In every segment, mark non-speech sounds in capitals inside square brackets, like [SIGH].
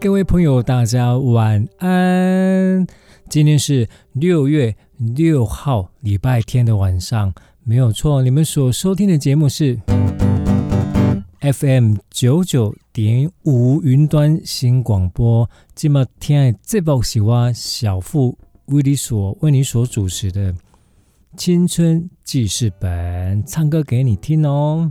各位朋友，大家晚安。今天是六月六号，礼拜天的晚上，没有错。你们所收听的节目是 FM 九九点五云端新广播。今天这部是我小富为你所为你所主持的青春记事本，唱歌给你听哦。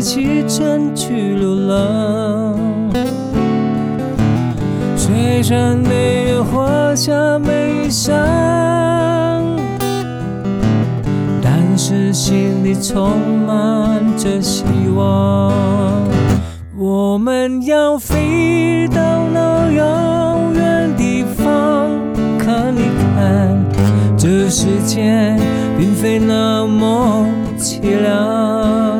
启程去流浪，虽然没有华厦美裳，但是心里充满着希望。我们要飞到那遥远地方，看一看，这世界并非那么凄凉。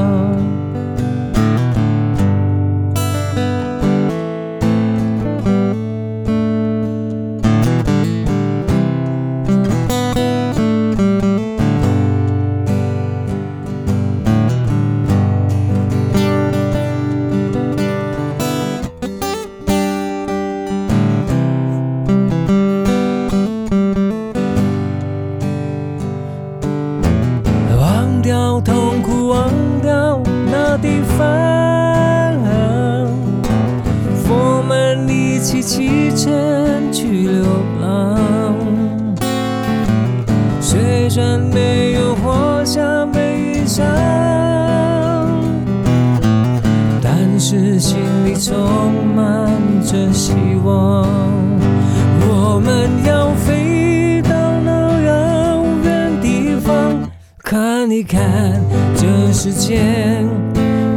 看，这世间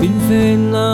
并非那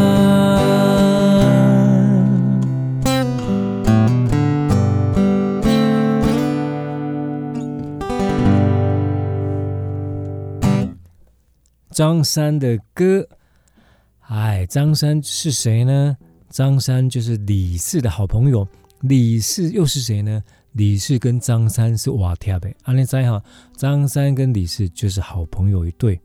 张三的歌，哎，张三是谁呢？张三就是李四的好朋友。李四又是谁呢？李四跟张三是瓦贴的。阿你知哈？张三跟李四就是好朋友一对。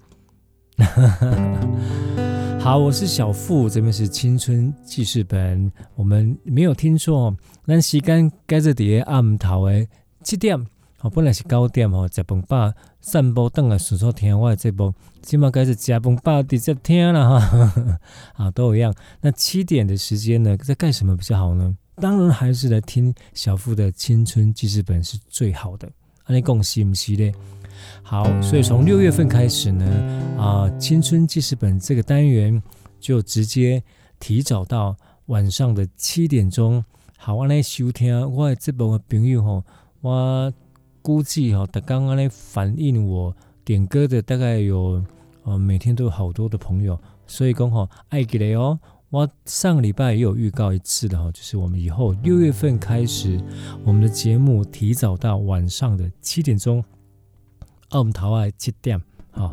[LAUGHS] 好，我是小富，这边是青春记事本。我们没有听错，咱时间改在在暗头的七点。好，本来是九点哦，食饭饱散步等来顺手听我的节目，今麦改是食饭饱直接听了哈。[LAUGHS] 啊，都一样。那七点的时间呢，在干什么比较好呢？当然还是来听小付的青春记事本是最好的。啊，你讲是不是嘞？好，所以从六月份开始呢，啊、青春记事本这个单元就直接提早到晚上的七点钟。好，我来收听我的这部的朋友吼，我估计哈，他刚刚来反映我点歌的大概有，呃，每天都有好多的朋友，所以讲吼，爱记得哦。我上个礼拜也有预告一次的哈，就是我们以后六月份开始，我们的节目提早到晚上的七点钟。澳门桃爱七点，好。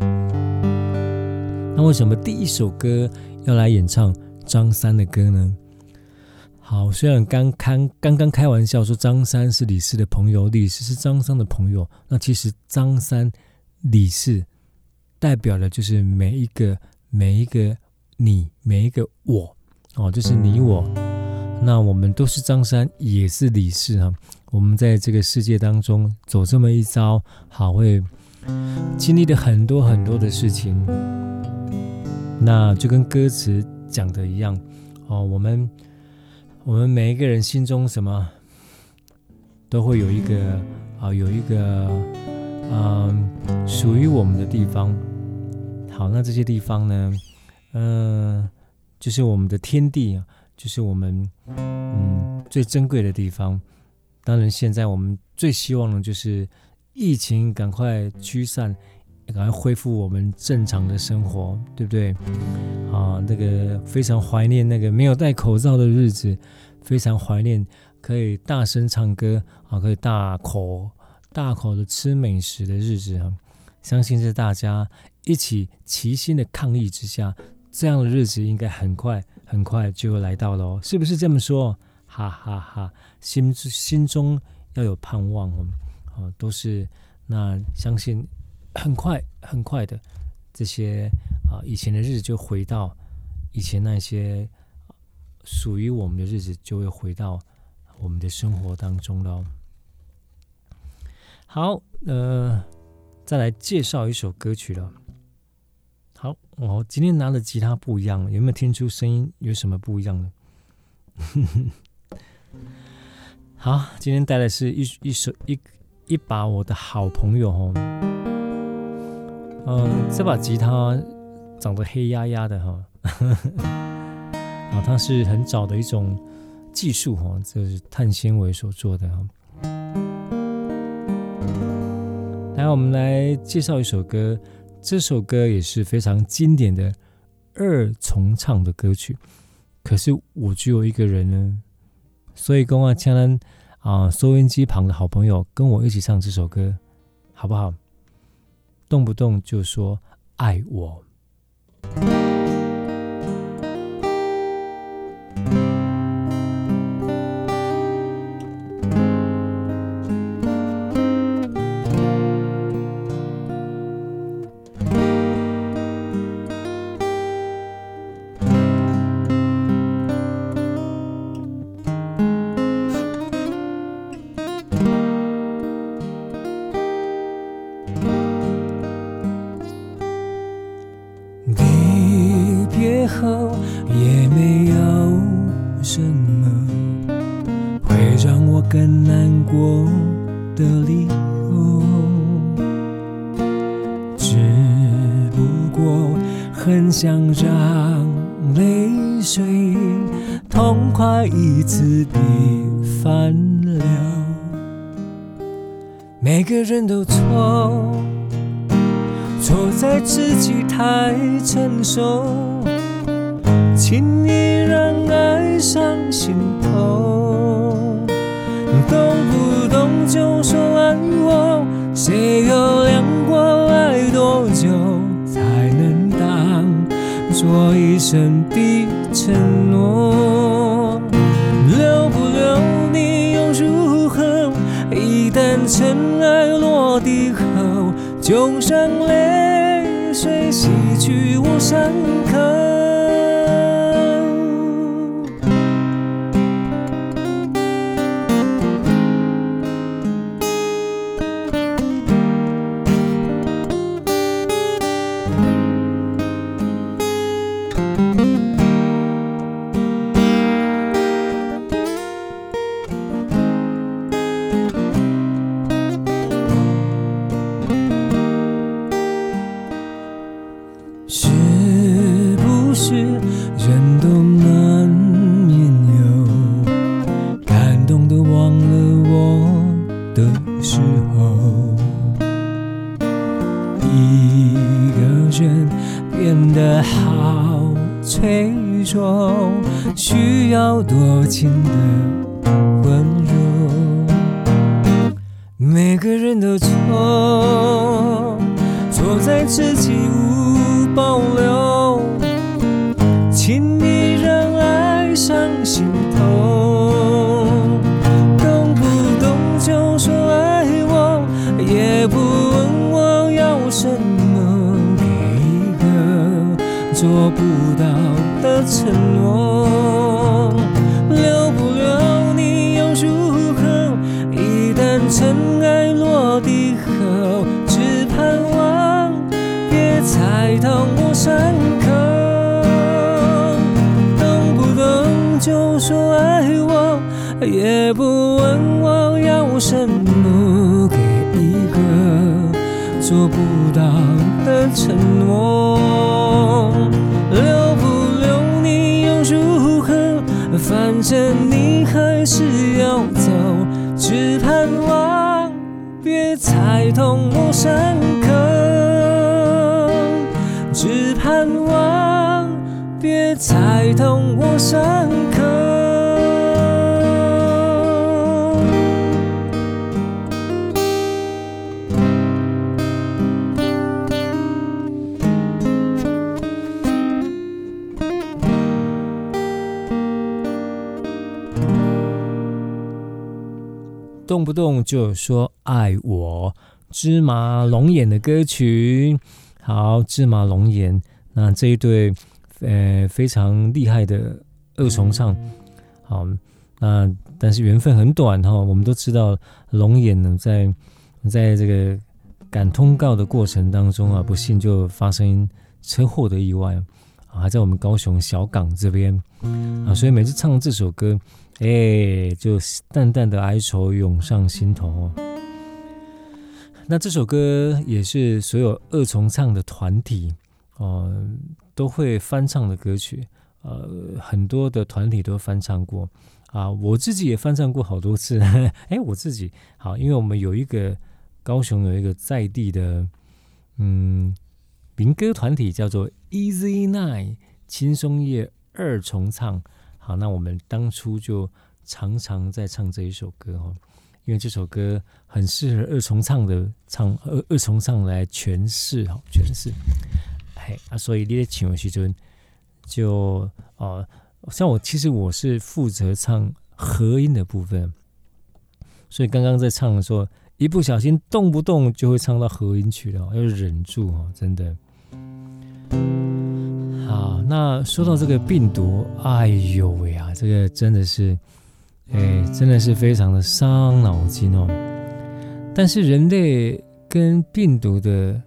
那为什么第一首歌要来演唱张三的歌呢？好，虽然刚开刚刚开玩笑说张三是李四的朋友，李四是张三的朋友，那其实张三李四代表的就是每一个每一个你，每一个我哦，就是你我。那我们都是张三，也是李四啊。我们在这个世界当中走这么一遭，好会。经历了很多很多的事情，那就跟歌词讲的一样哦。我们我们每一个人心中什么都会有一个啊，有一个嗯属于我们的地方。好，那这些地方呢，嗯，就是我们的天地啊，就是我们嗯最珍贵的地方。当然，现在我们最希望的就是。疫情赶快驱散，赶快恢复我们正常的生活，对不对？啊，那个非常怀念那个没有戴口罩的日子，非常怀念可以大声唱歌啊，可以大口大口的吃美食的日子啊！相信在大家一起齐心的抗疫之下，这样的日子应该很快很快就会来到了哦，是不是这么说？哈哈哈，心心中要有盼望哦。啊，都是那相信很快很快的这些啊，以前的日子就回到以前那些属于我们的日子，就会回到我们的生活当中了。好，呃，再来介绍一首歌曲了。好，我今天拿的吉他不一样，有没有听出声音有什么不一样呢？[LAUGHS] 好，今天带的是一一首一。一把我的好朋友哦，嗯，这把吉他长得黑压压的哈，[LAUGHS] 啊，它是很早的一种技术哈，这是碳纤维所做的哈。来，我们来介绍一首歌，这首歌也是非常经典的二重唱的歌曲，可是我只有一个人呢，所以跟啊，请咱。啊，收音机旁的好朋友，跟我一起唱这首歌，好不好？动不动就说爱我。不动就说爱我，芝麻龙眼的歌曲。好，芝麻龙眼，那这一对呃非常厉害的二重唱。好，那但是缘分很短哈，我们都知道龙眼呢在在这个赶通告的过程当中啊，不幸就发生车祸的意外啊，还在我们高雄小港这边啊，所以每次唱这首歌。哎，就淡淡的哀愁涌上心头。那这首歌也是所有二重唱的团体哦、呃、都会翻唱的歌曲。呃，很多的团体都翻唱过啊，我自己也翻唱过好多次。[LAUGHS] 哎，我自己好，因为我们有一个高雄有一个在地的嗯民歌团体叫做 Easy Nine 轻松叶二重唱。好，那我们当初就常常在唱这一首歌哦，因为这首歌很适合二重唱的唱二二重唱来诠释哈，诠释。嘿啊，所以你在请我时阵就哦，像我其实我是负责唱和音的部分，所以刚刚在唱的时候，一不小心动不动就会唱到和音去了，要忍住哦，真的。好，那说到这个病毒，哎呦喂啊，这个真的是，哎，真的是非常的伤脑筋哦。但是人类跟病毒的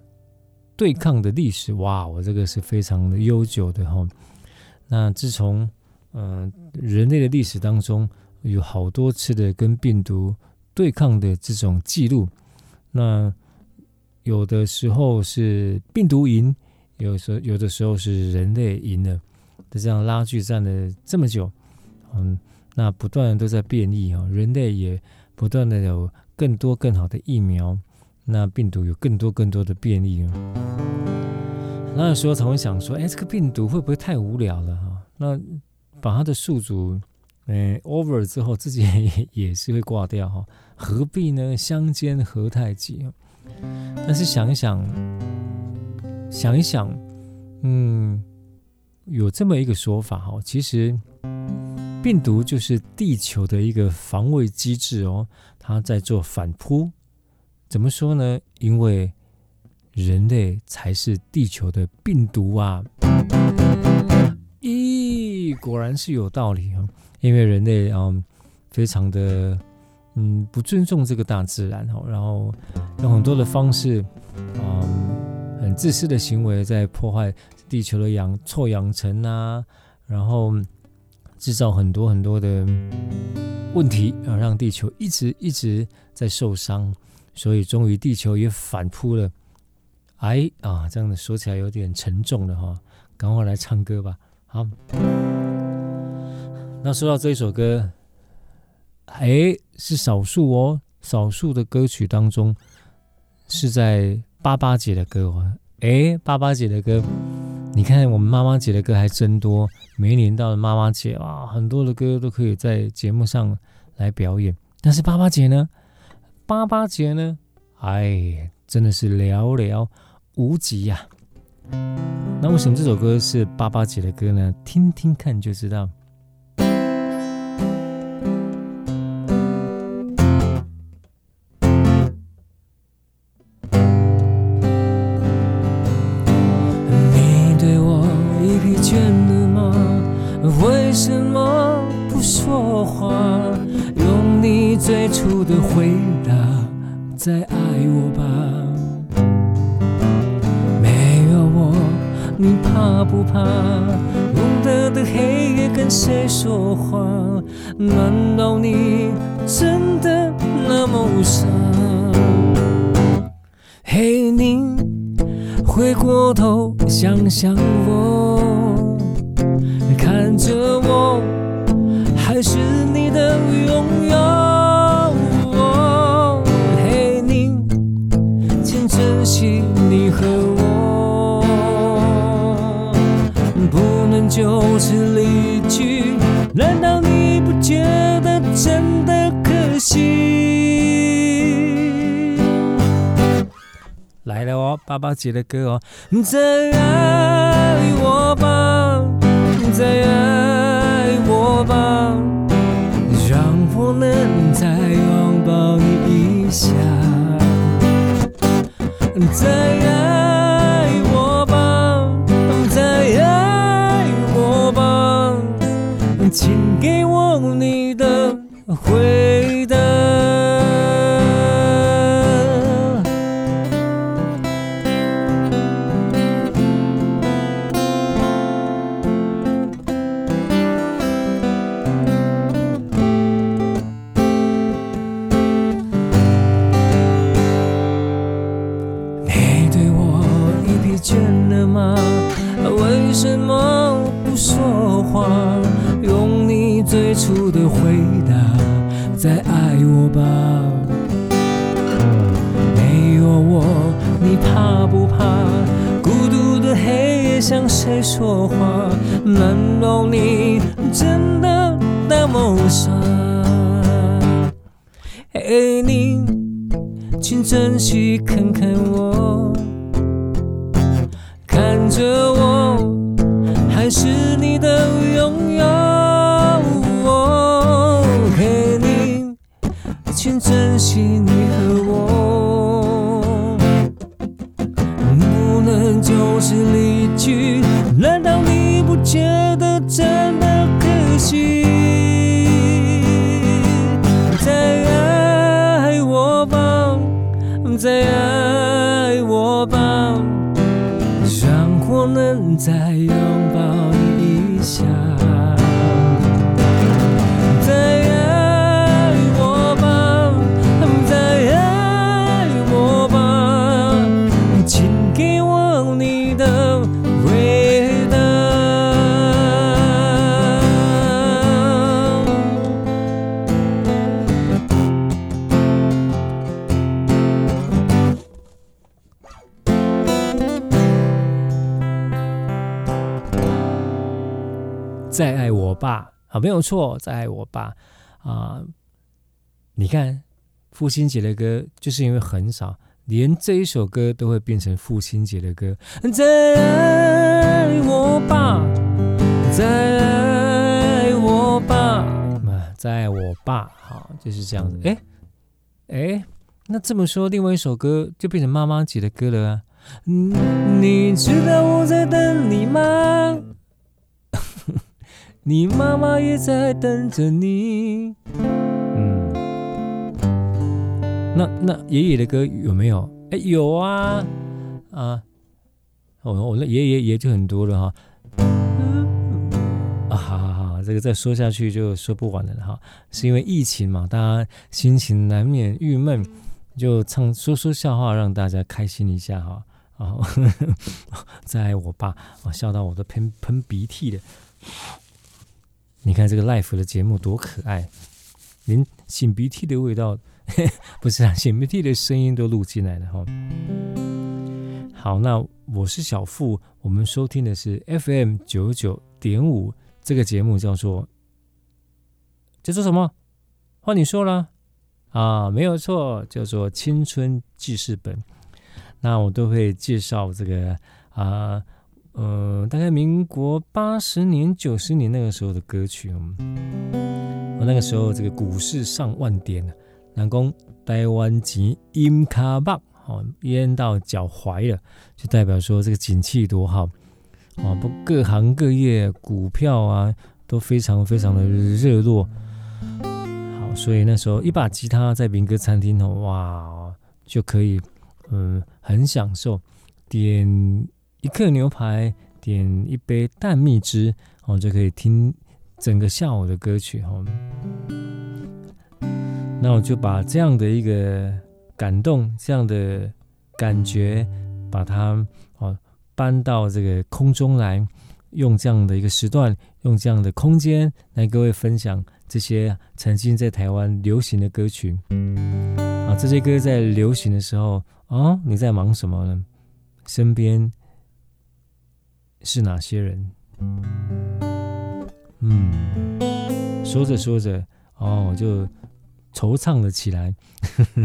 对抗的历史，哇，我这个是非常的悠久的哈、哦。那自从嗯、人类的历史当中有好多次的跟病毒对抗的这种记录，那有的时候是病毒赢。有时候，有的时候是人类赢了，就这样拉锯战了这么久，嗯，那不断都在变异啊，人类也不断的有更多更好的疫苗，那病毒有更多更多的变异啊，那有时候才会想说，哎，这个病毒会不会太无聊了哈？那把它的宿主，嗯，over 之后，自己也 [LAUGHS] 也是会挂掉哈，何必呢？相煎何太急？但是想一想。想一想，嗯，有这么一个说法哈，其实病毒就是地球的一个防卫机制哦，它在做反扑。怎么说呢？因为人类才是地球的病毒啊！咦，果然是有道理啊！因为人类啊，非常的嗯不尊重这个大自然哦，然后用很多的方式，嗯，很自私的行为在破坏地球的养臭氧层啊，然后制造很多很多的问题啊，让地球一直一直在受伤，所以终于地球也反扑了。哎啊，这样的说起来有点沉重了哈，赶快来唱歌吧。好，那说到这一首歌，哎，是少数哦，少数的歌曲当中是在八八节的歌哦。哎，八八节的歌，你看我们妈妈节的歌还真多，每一年到了妈妈节啊，很多的歌都可以在节目上来表演。但是八八节呢？八八节呢？哎，真的是寥寥。无几呀、那为什么这首歌是八八节的歌呢？听听看就知道。的回答，再爱我吧。没有我你怕不怕？孤单的黑夜跟谁说话？难道你真的那么傻？嘿，你回过头想想我，看着我，就是离去，难道你不觉得真的可惜？来了哦，八八节的歌哦，再爱我吧，再爱我吧，让我能再拥抱你一下，再爱。给我再爱我吧，啊，没有错，再爱我吧，啊，你看父亲节的歌，就是因为很少，连这一首歌都会变成父亲节的歌。再爱我吧，再爱我吧，啊，再爱我吧，好，就是这样子。哎，哎，那这么说，另外一首歌就变成妈妈节的歌了啊。你知道我在等你吗？你妈妈也在等着你。嗯，那那爷爷的歌有没有？哎，有啊啊！我我那爷爷爷就很多了哈。啊，好好好，这个再说下去就说不完了哈。是因为疫情嘛，大家心情难免郁闷，就唱说说笑话让大家开心一下哈。啊，[LAUGHS] 再来我爸，我笑到我都喷喷鼻涕了。你看这个 Life 的节目多可爱，连擤鼻涕的味道，不是啊，擤鼻涕的声音都录进来了哈。好，那我是小富，我们收听的是 FM 九九点五，这个节目叫做叫做什么？换你说了啊，没有错，叫做青春记事本。那我都会介绍这个啊，大概民国八十年、九十年那个时候的歌曲。我那个时候这个股市上万点，南宫台湾钱淹卡棒，哦，淹到脚踝了，就代表说这个景气多好哦，不，各行各业股票啊都非常非常的热络。好，所以那时候一把吉他在民歌餐厅哦，哇，就可以。嗯，很享受，点一克牛排，点一杯淡蜜汁，哦，就可以听整个下午的歌曲哈。那我就把这样的一个感动，这样的感觉，把它哦搬到这个空中来，用这样的一个时段，用这样的空间来各位分享这些曾经在台湾流行的歌曲。啊，这些歌在流行的时候。哦，你在忙什么呢？身边是哪些人？嗯，说着说着，哦，我就惆怅了起来。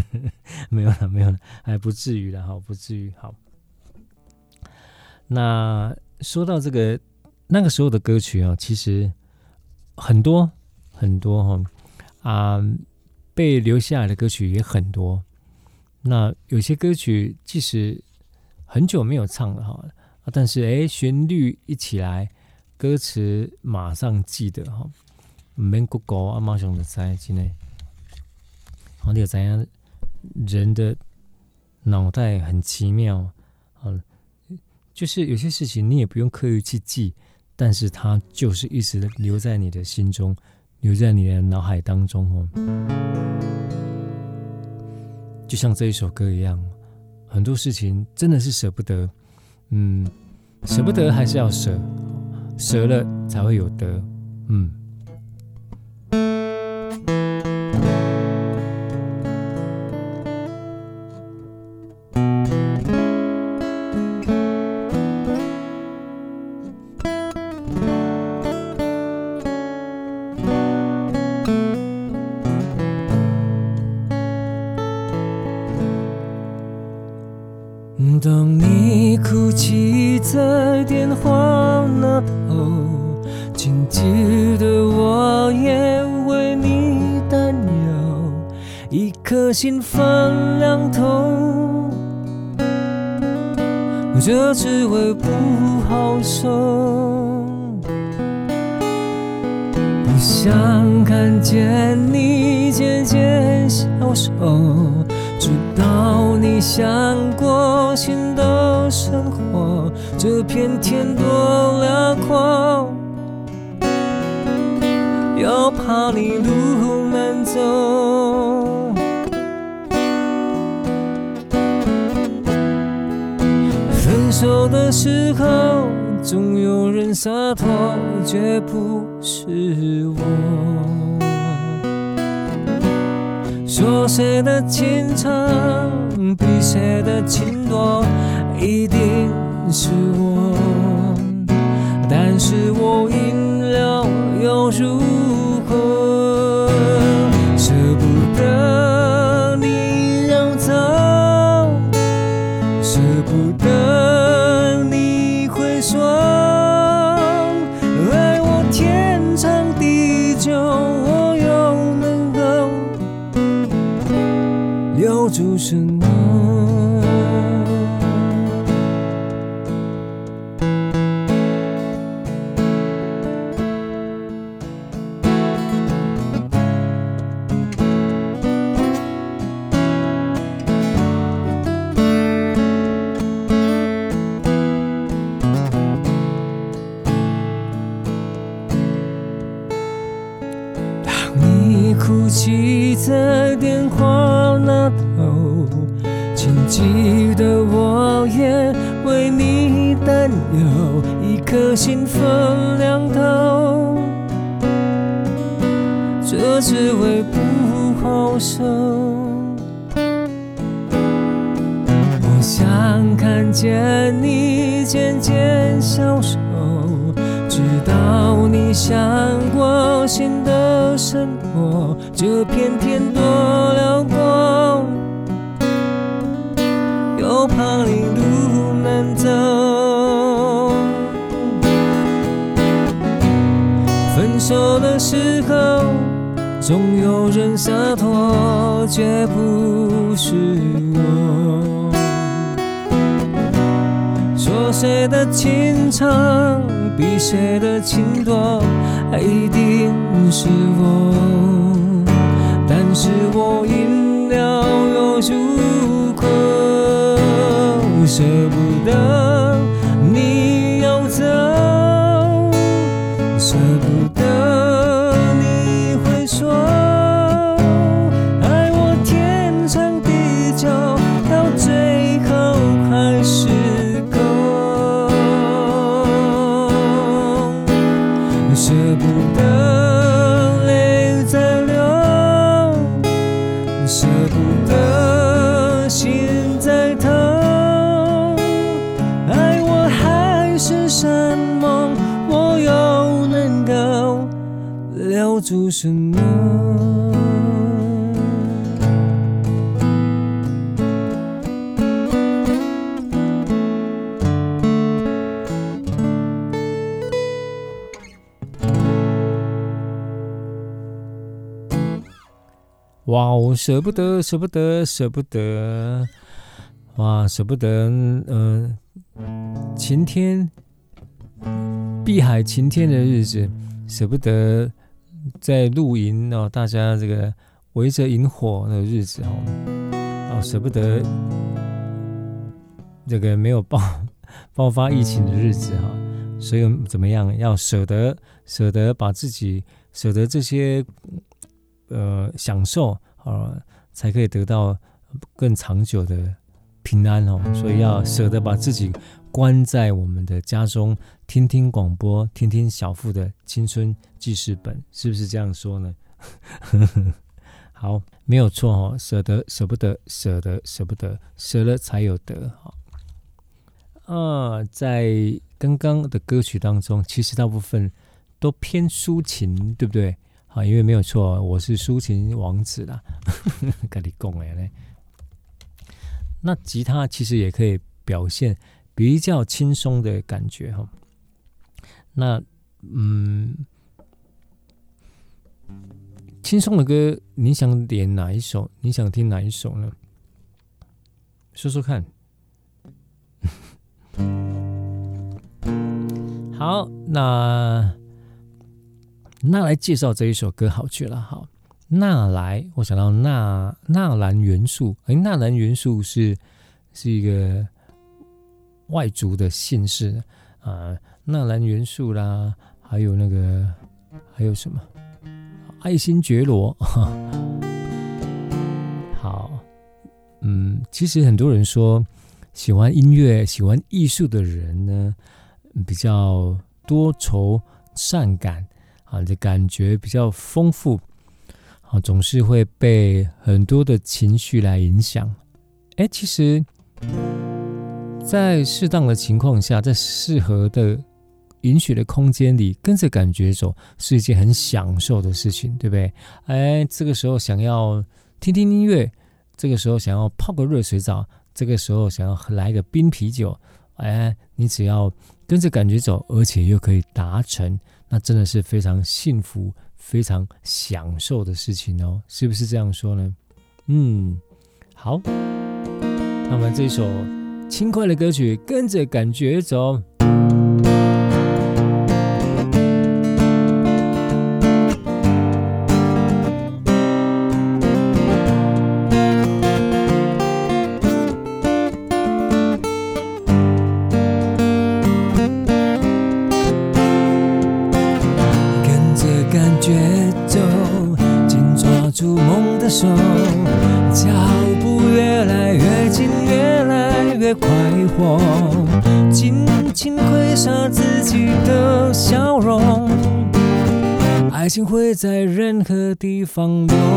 [LAUGHS] 没有了，没有了，还不至于了，好，不至于。好，那说到这个那个时候的歌曲啊，其实很多很多哈啊，被留下来的歌曲也很多。那有些歌曲即使很久没有唱了哈，啊但是哎，旋律一起来，歌词马上记得哈。唔免 Google 啊，马上就知真的。好，你有怎样？人的脑袋很奇妙啊，就是有些事情你也不用刻意去记，但是它就是一直留在你的心中，留在你的脑海当中哦。就像这一首歌一样，很多事情真的是舍不得，嗯，舍不得还是要舍，舍了才会有得，嗯。我饮料又入口，舍不舍不得，舍不得，舍不得！哇，舍不得，嗯、晴天，碧海晴天的日子，舍不得在露营哦，大家这个围着营火的日子哦，哦，舍不得这个没有爆 [LAUGHS] 爆发疫情的日子哈、所以怎么样，要舍得，舍得把自己，舍得这些。呃，享受啊，才可以得到更长久的平安哦。所以要舍得把自己关在我们的家中，听听广播，听听小富的青春记事本，是不是这样说呢？[LAUGHS] 好，没有错哦，舍得，舍不得，舍得，舍不得，舍了才有得哈。啊，在刚刚的歌曲当中，其实大部分都偏抒情，对不对？啊，因为没有错，我是抒情王子啦，[LAUGHS] 跟你讲的。那吉他其实也可以表现比较轻松的感觉哈。那嗯，轻松的歌，你想点哪一首？你想听哪一首呢？说说看。[LAUGHS] 好，那。那来介绍这一首歌好去了，好，纳来，我想到纳纳兰元素，哎，纳兰元素是是一个外族的姓氏啊，纳兰元素啦，还有那个还有什么爱新觉罗，[LAUGHS] 好，嗯，其实很多人说喜欢音乐、喜欢艺术的人呢，比较多愁善感。啊，这感觉比较丰富，啊，总是会被很多的情绪来影响。哎，其实，在适当的情况下，在适合的、允许的空间里，跟着感觉走，是一件很享受的事情，对不对？哎，这个时候想要听听音乐，这个时候想要泡个热水澡，这个时候想要来个冰啤酒，哎，你只要跟着感觉走，而且又可以达成。那真的是非常幸福、非常享受的事情哦，是不是这样说呢？嗯，好，那我们这首轻快的歌曲，跟着感觉走。何地方流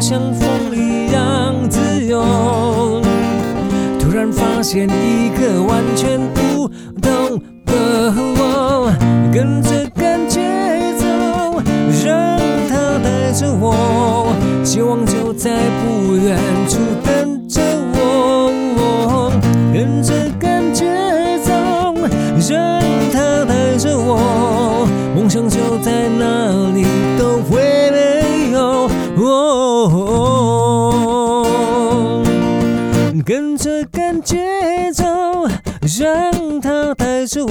像风一样自由。突然发现一个完全不同的我，跟着感觉走，让它带着我，希望就在不远处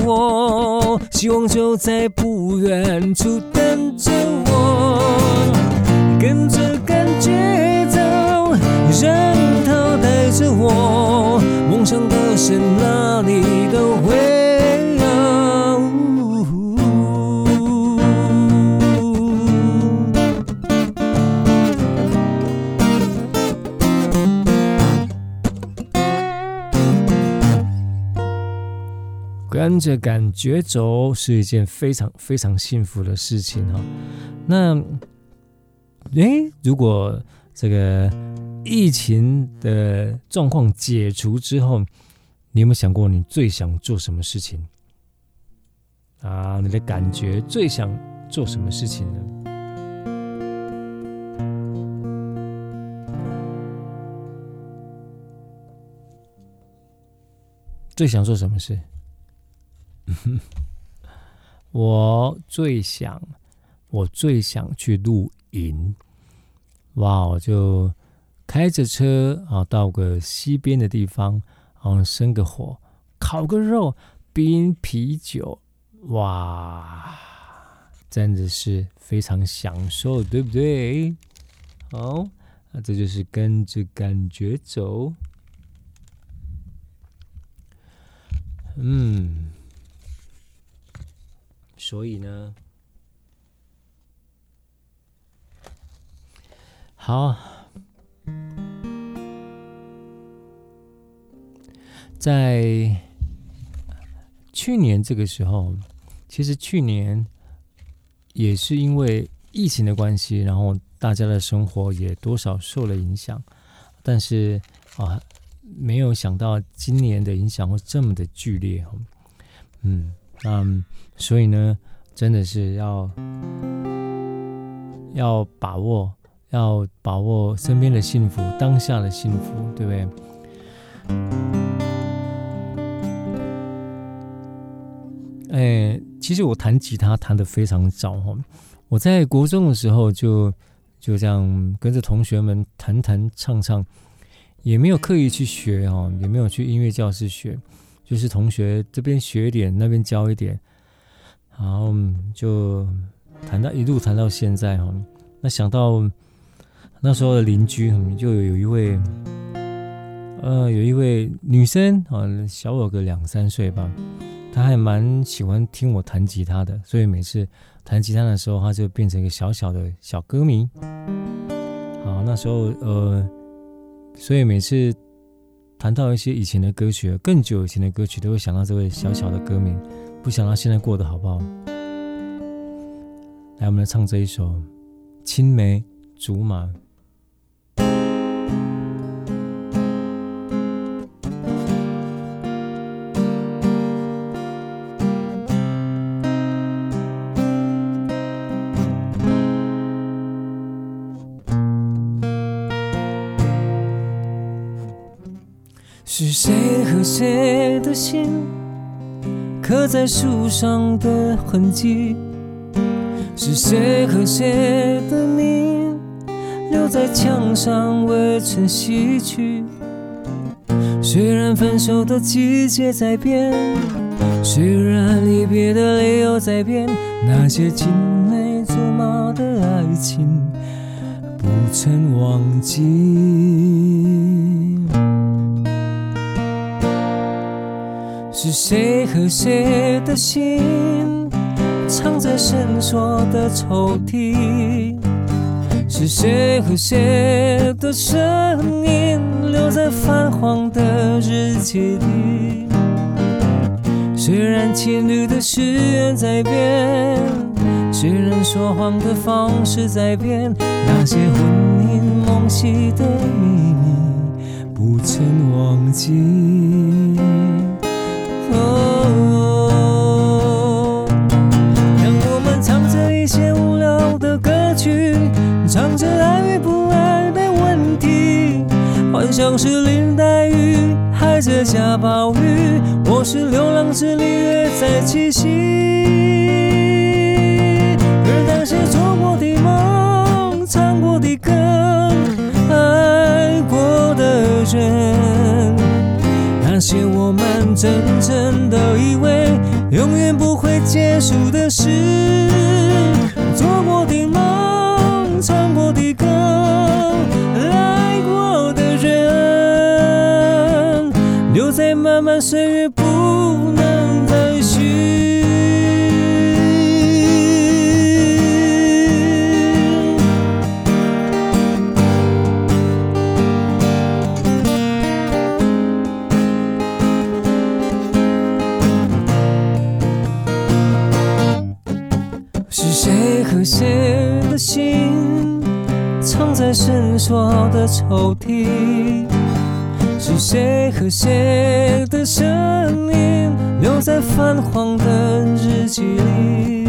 我，希望就在不远处等着我。跟着感觉走，让它带着我，梦想的神哪里都会。跟着感觉走是一件非常非常幸福的事情哈。那，诶，如果这个疫情的状况解除之后，你有没有想过你最想做什么事情？啊，你的感觉最想做什么事情呢？最想做什么事？[LAUGHS] 我最想，我最想去露营。哇，我就开着车啊，到个溪边的地方，然后生个火，烤个肉，冰啤酒，哇，真的是非常享受，对不对？哦，那这就是跟着感觉走。嗯。所以呢，好，在去年这个时候，其实去年也是因为疫情的关系，然后大家的生活也多少受了影响，但是啊，没有想到今年的影响会这么的剧烈，嗯。嗯，所以呢，真的是要要把握，要把握身边的幸福，当下的幸福，对不对？哎，其实我弹吉他弹得非常早哈，我在国中的时候就就这样跟着同学们弹弹唱唱，也没有刻意去学哈，也没有去音乐教室学。就是同学这边学一点，那边教一点，然后就谈到一路谈到现在哈。那想到那时候的邻居，就有一位，呃，有一位女生啊，小我个两三岁吧，她还蛮喜欢听我弹吉他的，所以每次弹吉他的时候，她就变成一个小小的小歌迷。好，那时候呃，所以每次。谈到一些以前的歌曲，更久以前的歌曲，都会想到这位小小的歌名，不想到现在过得好不好？来，我们来唱这一首《青梅竹马》。刻在树上的痕迹？是谁和谁的名留在墙上未曾洗去？虽然分手的季节在变，虽然离别的理由在变，那些青梅竹马的爱情不曾忘记。是谁和谁的心藏在深锁的抽屉？是谁和谁的声音留在泛黄的日记里？虽然情侣的誓言在变，虽然说谎的方式在变，那些魂牵梦系的秘密不曾忘记。哦，当我们唱着一些无聊的歌曲，唱着爱与不爱的问题，幻想是林黛玉，海蜇下暴雨，我是牛郎织女，月在七夕。而那些真正的以为永远不会结束的事，做过的梦，唱过的歌，爱过的人，留在漫漫岁月，锁的抽屉？是谁和谁的声音留在泛黄的日记里？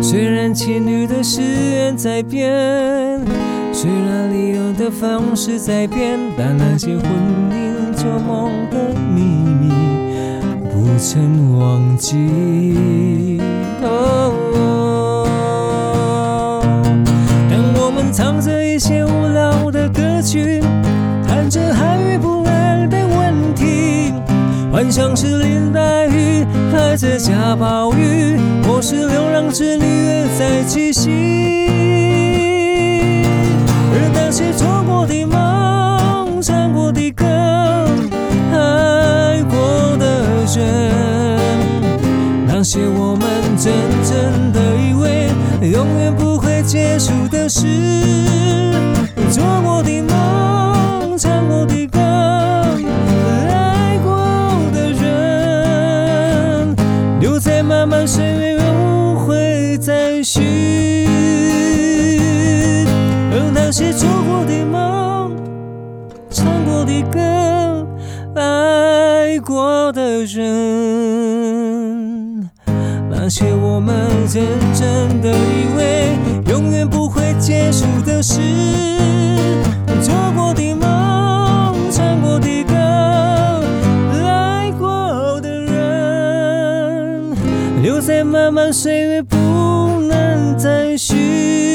虽然情侣的誓言在变，虽然理由的方式在变，但那些魂牵旧梦的秘密不曾忘记。哦唱着一些无聊的歌曲，谈着爱与不爱的问题，幻想是林黛玉，还在下暴雨，我是流浪之女，月在七夕。而那些错过的梦，些我们真正的以为永远不会结束的事，做过的梦，唱过的歌，爱过的人，留在漫漫岁月，不会再续。而那些做过的梦，唱过的歌，爱过的人，且我们认真的以为。永远不会结束的事，做过的梦，唱过的歌，爱过的人，留在漫漫岁月，不能再续。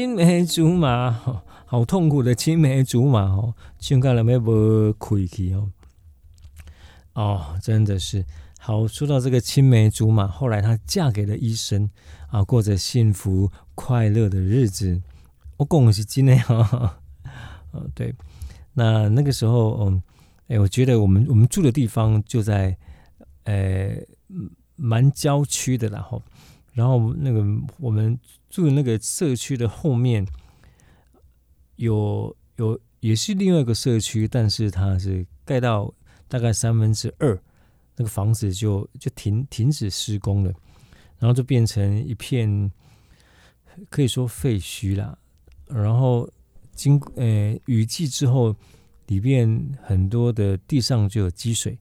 青梅竹马。好痛苦的青梅竹马哦，现在了没不亏气哦，哦，真的是好。说到这个青梅竹马，后来她嫁给了医生啊，过着幸福快乐的日子。我恭喜今天哈，嗯，[LAUGHS] 对，那那个时候，嗯，哎，我觉得我们我们住的地方就在呃蛮郊区的，然后然后那个我们住的那个社区的后面有有也是另外一个社区，但是它是盖到大概三分之二，那个房子就就停停止施工了，然后就变成一片可以说废墟啦，然后。经呃雨季之后，里面很多的地上就有积水，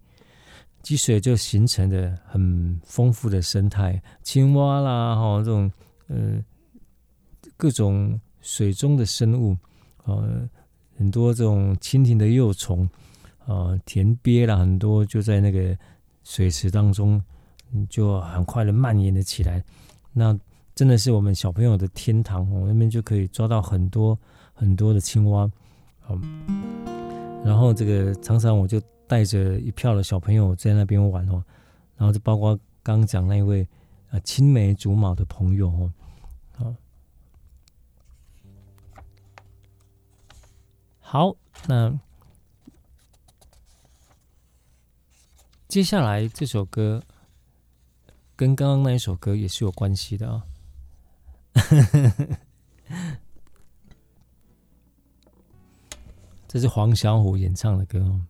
积水就形成的很丰富的生态，青蛙啦哈这种呃各种水中的生物，呃很多这种蜻蜓的幼虫，呃田鳖啦很多就在那个水池当中就很快的蔓延了起来，那真的是我们小朋友的天堂，我那边就可以抓到很多。很多的青蛙，嗯，然后这个常常我就带着一票的小朋友在那边玩哦，然后就包括刚刚讲那一位啊青梅竹马的朋友哦，好，那接下来这首歌跟刚刚那一首歌也是有关系的啊、哦。[LAUGHS] 这是黄小琥演唱的歌。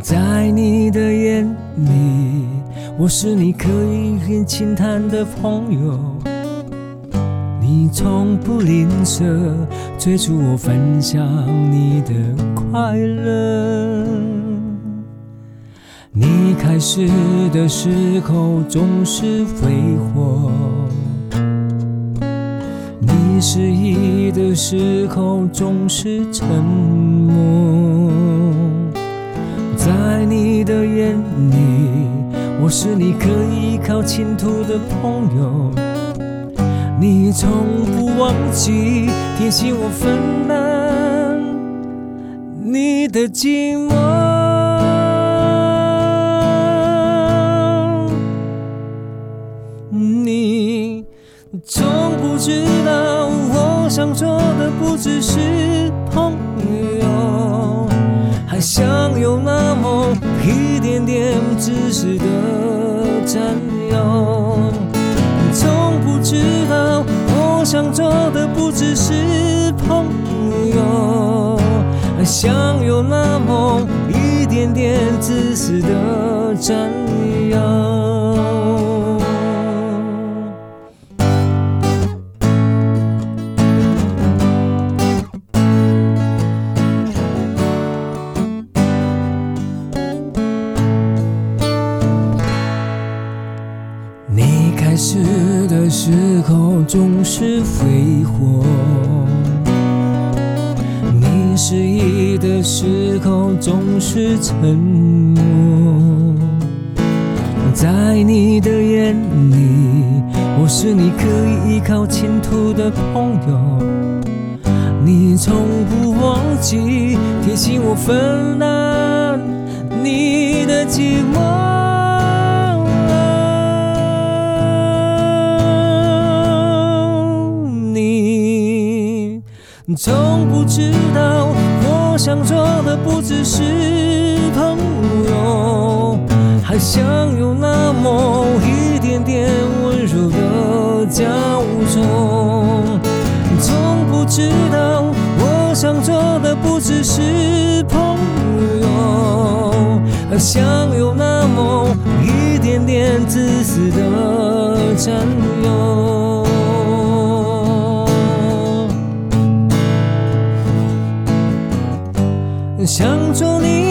在你的眼里，我是你可以很轻谈的朋友，你从不吝啬催促我分享你的快乐。你开始的时候总是挥霍，失意的时候总是沉默。在你的眼里，我是你可以依靠倾吐的朋友。你从不忘记提醒我分担你的寂寞。你从不知道我想做的不只是朋友，还想有那么一点点自私的占有。你从不知道我想做的不只是朋友，还想有那么一点点自私的占有。总是挥霍，你失意的时候总是沉默。在你的眼里，我是你可以依靠倾吐的朋友。你从不忘记提醒我分担你的寂寞。从不知道，我想做的不只是朋友，还想有那么一点点温柔的交融。从不知道，我想做的不只是朋友，还想有那么一点点自私的占有。做你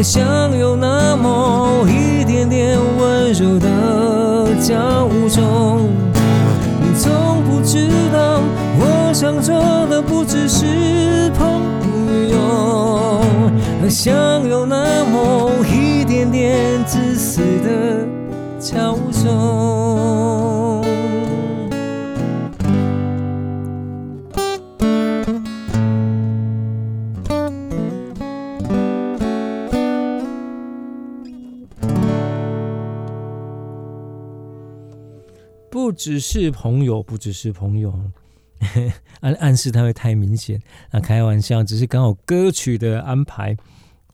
还想有那么一点点温柔的骄纵。你从不知道，我想做的不只是朋友，还想有那么一点点自私的骄纵。只是朋友，不只是朋友，[LAUGHS] 暗暗示他会太明显。那开玩笑，只是刚好歌曲的安排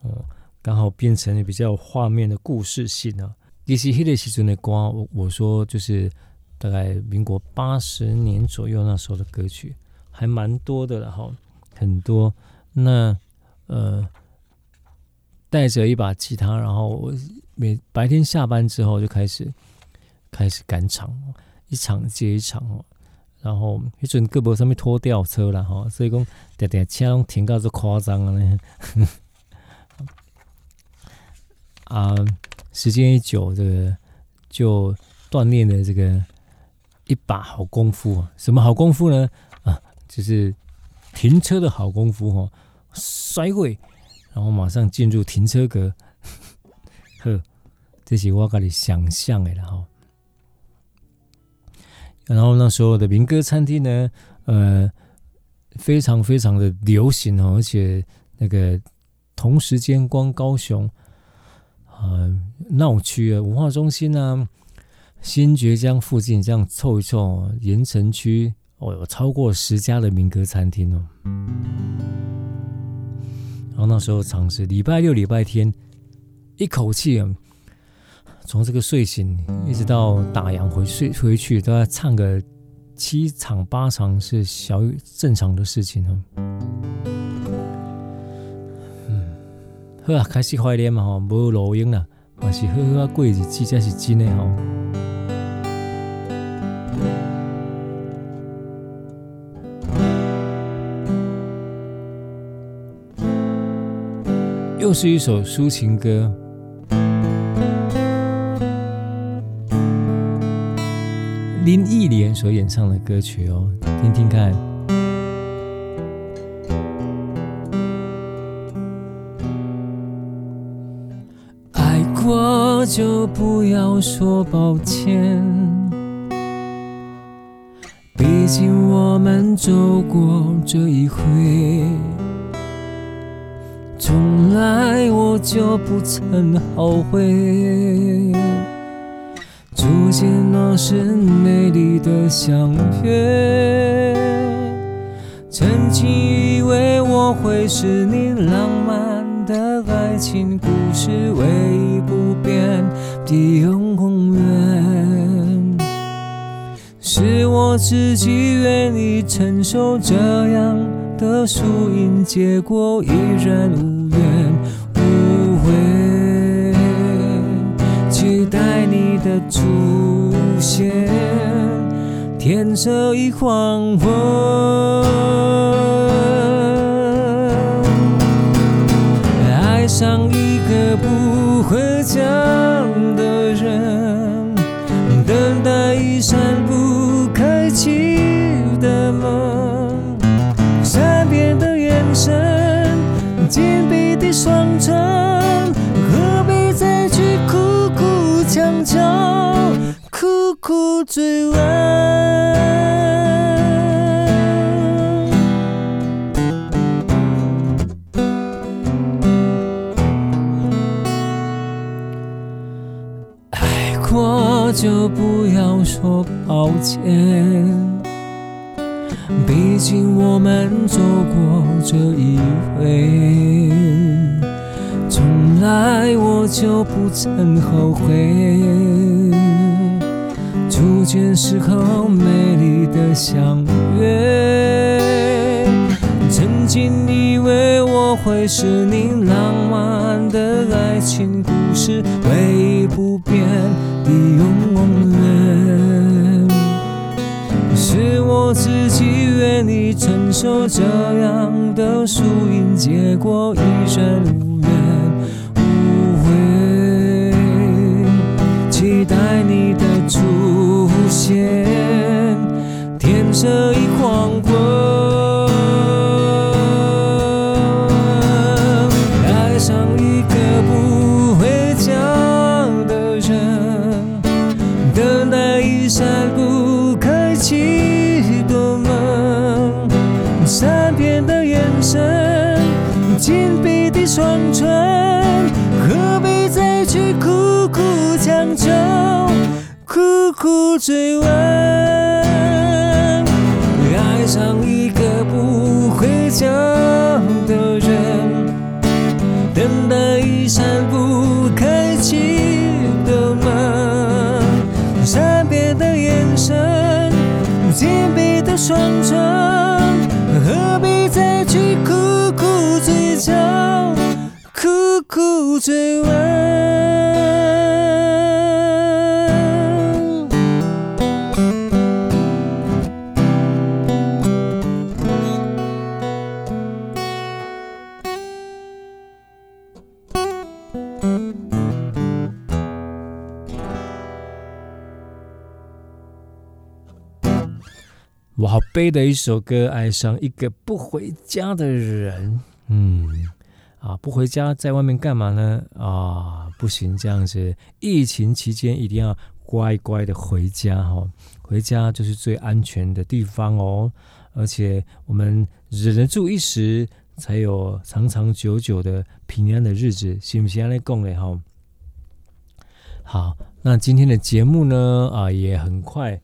哦，刚好变成了比较有画面的故事性啊。其实那个时阵的歌，我我说就是大概民国八十年左右那时候的歌曲，还蛮多的，然后很多。那呃，带着一把吉他，然后我每白天下班之后就开始开始赶场。一场接一场哦，然后迄阵胳膊上面拖吊车了哈，所以讲点点车拢停到这夸张了呢。[LAUGHS] 啊，时间一久，这个就锻炼了这个一把好功夫啊。什么好功夫呢？啊，就是停车的好功夫哈，甩尾，然后马上进入停车格。[LAUGHS] 呵，这是我跟你想象的了哈。然后那时候的民歌餐厅呢，呃，非常非常的流行哦，而且那个同时间光高雄啊、呃、闹区啊文化中心啊新崛江附近这样凑一凑，盐城区哦有超过十家的民歌餐厅哦。然后那时候尝试礼拜六礼拜天一口气啊。从这个睡醒一直到打烊回睡回去，都要唱个七场八场是小正常的事情哦。嗯，好啊，开始怀念嘛吼，无录音了，还是好好过日子才是真的吼。又是一首抒情歌。林忆莲所演唱的歌曲哦，听听看。爱过就不要说抱歉，毕竟我们走过这一回，从来我就不曾后悔。是美丽的相约，曾经以为我会是你浪漫的爱情故事，唯一不变的永远，是我自己愿意承受这样的输赢结果，依然无怨无悔。期待你。的出现，天色已黄昏，爱上一个不回家。前，毕竟我们走过这一回。从来我就不曾后悔。初见时候美丽的相约，曾经以为我会是你浪漫的爱情故事，唯一不变的永是我自己愿意承受这样的输赢结果，一生无怨无悔，期待你的出现，天色已黄昏苦苦追问？爱上一个不回家的人，等待一扇不开启的门，善变的眼神，紧闭的双唇，何必再去苦苦追求？苦苦追问，悲的一首歌，爱上一个不回家的人，嗯。啊，不回家，在外面干嘛呢？啊，不行，这样子，疫情期间一定要乖乖的回家哦。回家就是最安全的地方哦。而且我们忍得住一时，才有长长久久的平安的日子，行不行？来讲嘞哈。好，那今天的节目呢，啊，也很快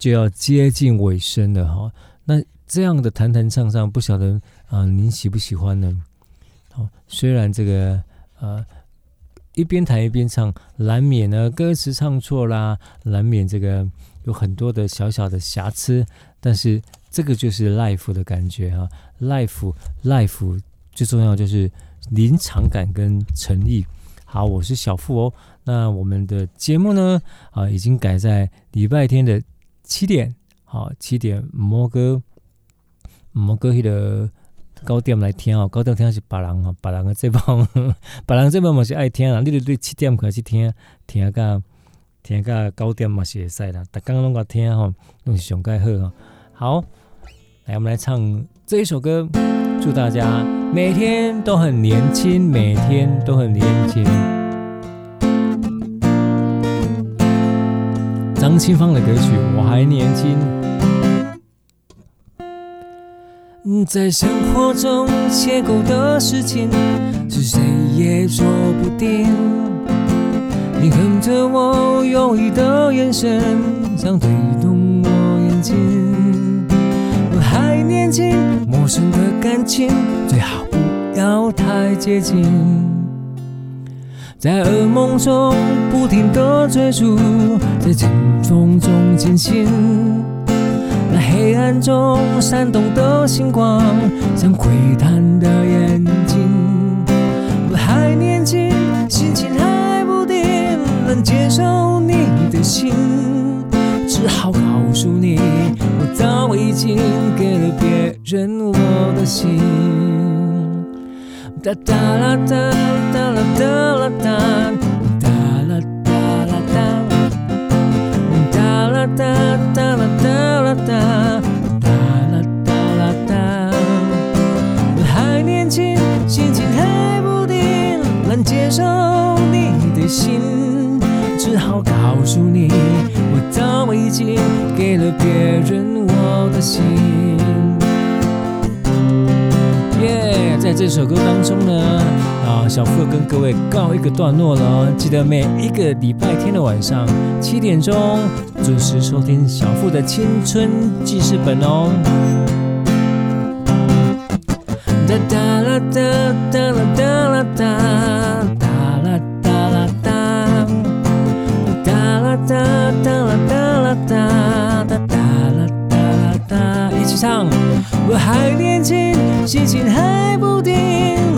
就要接近尾声了哈。那这样的弹弹唱唱，不晓得啊，您喜不喜欢呢？虽然这个呃一边弹一边唱，难免呢歌词唱错啦，难免这个有很多的小小的瑕疵，但是这个就是 life 的感觉哈，life life 最重要就是临场感跟诚意。好，我是小富哦，那我们的节目呢啊已经改在礼拜天的七点，好七点摩哥摩哥迄个。九点来听哦，九点听是别人哦，别人的这帮，[LAUGHS] 别人节目嘛是爱听啊。你得对七点开始听，听到听到九点嘛是会使啦。大家拢个听吼，拢是上盖好哦。好，来我们来唱这一首歌，祝大家每天都很年轻，每天都很年轻。张清芳的歌曲《我还年轻》。在生活中邂逅的事情，是谁也说不定。你看着我犹豫的眼神，想推动我眼睛。我还年轻，陌生的感情最好不要太接近。在噩梦中不停的追逐，在阵风中惊醒。那黑暗中闪动的星光，像窥探的眼睛。我还年轻，心情还不定，能接受你的心，只好告诉你，我早已经给了别人我的心。哒哒啦哒，哒啦哒啦哒，哒啦哒啦哒，哒啦哒哒啦哒啦。哒哒啦哒啦哒，我还年轻，心情还不定，难接受你的心，只好告诉你，我早已经给了别人在这首歌当中呢啊小付跟各位告一个段落了记得每一个礼拜天的晚上七点钟准时收听小付的青春记事本哦。哒啦哒哒啦哒啦哒啦哒啦哒啦哒啦哒哒啦哒啦哒哒哒啦哒啦哒一起唱我还年轻心情还不定，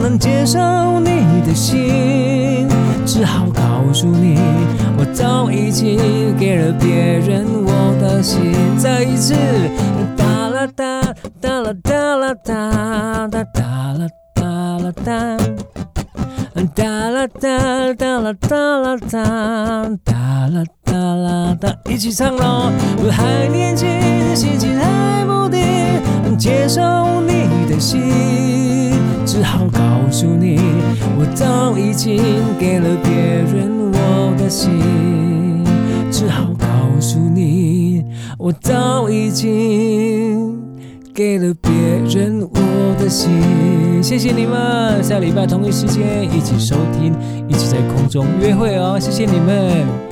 能接受你的心，只好告诉你，我早已经给了别人我的心。再一次，哒啦哒，哒啦哒啦哒，哒哒啦哒啦哒，哒啦哒，哒啦哒啦哒，哒啦哒啦哒，一起唱喽！我还年轻，心情还不定，接受心。只好告诉你，我早已经给了别人我的心。只好告诉你，我早已经给了别人我的心。谢谢你们，下礼拜同一时间一起收听，一起在空中约会哦。谢谢你们。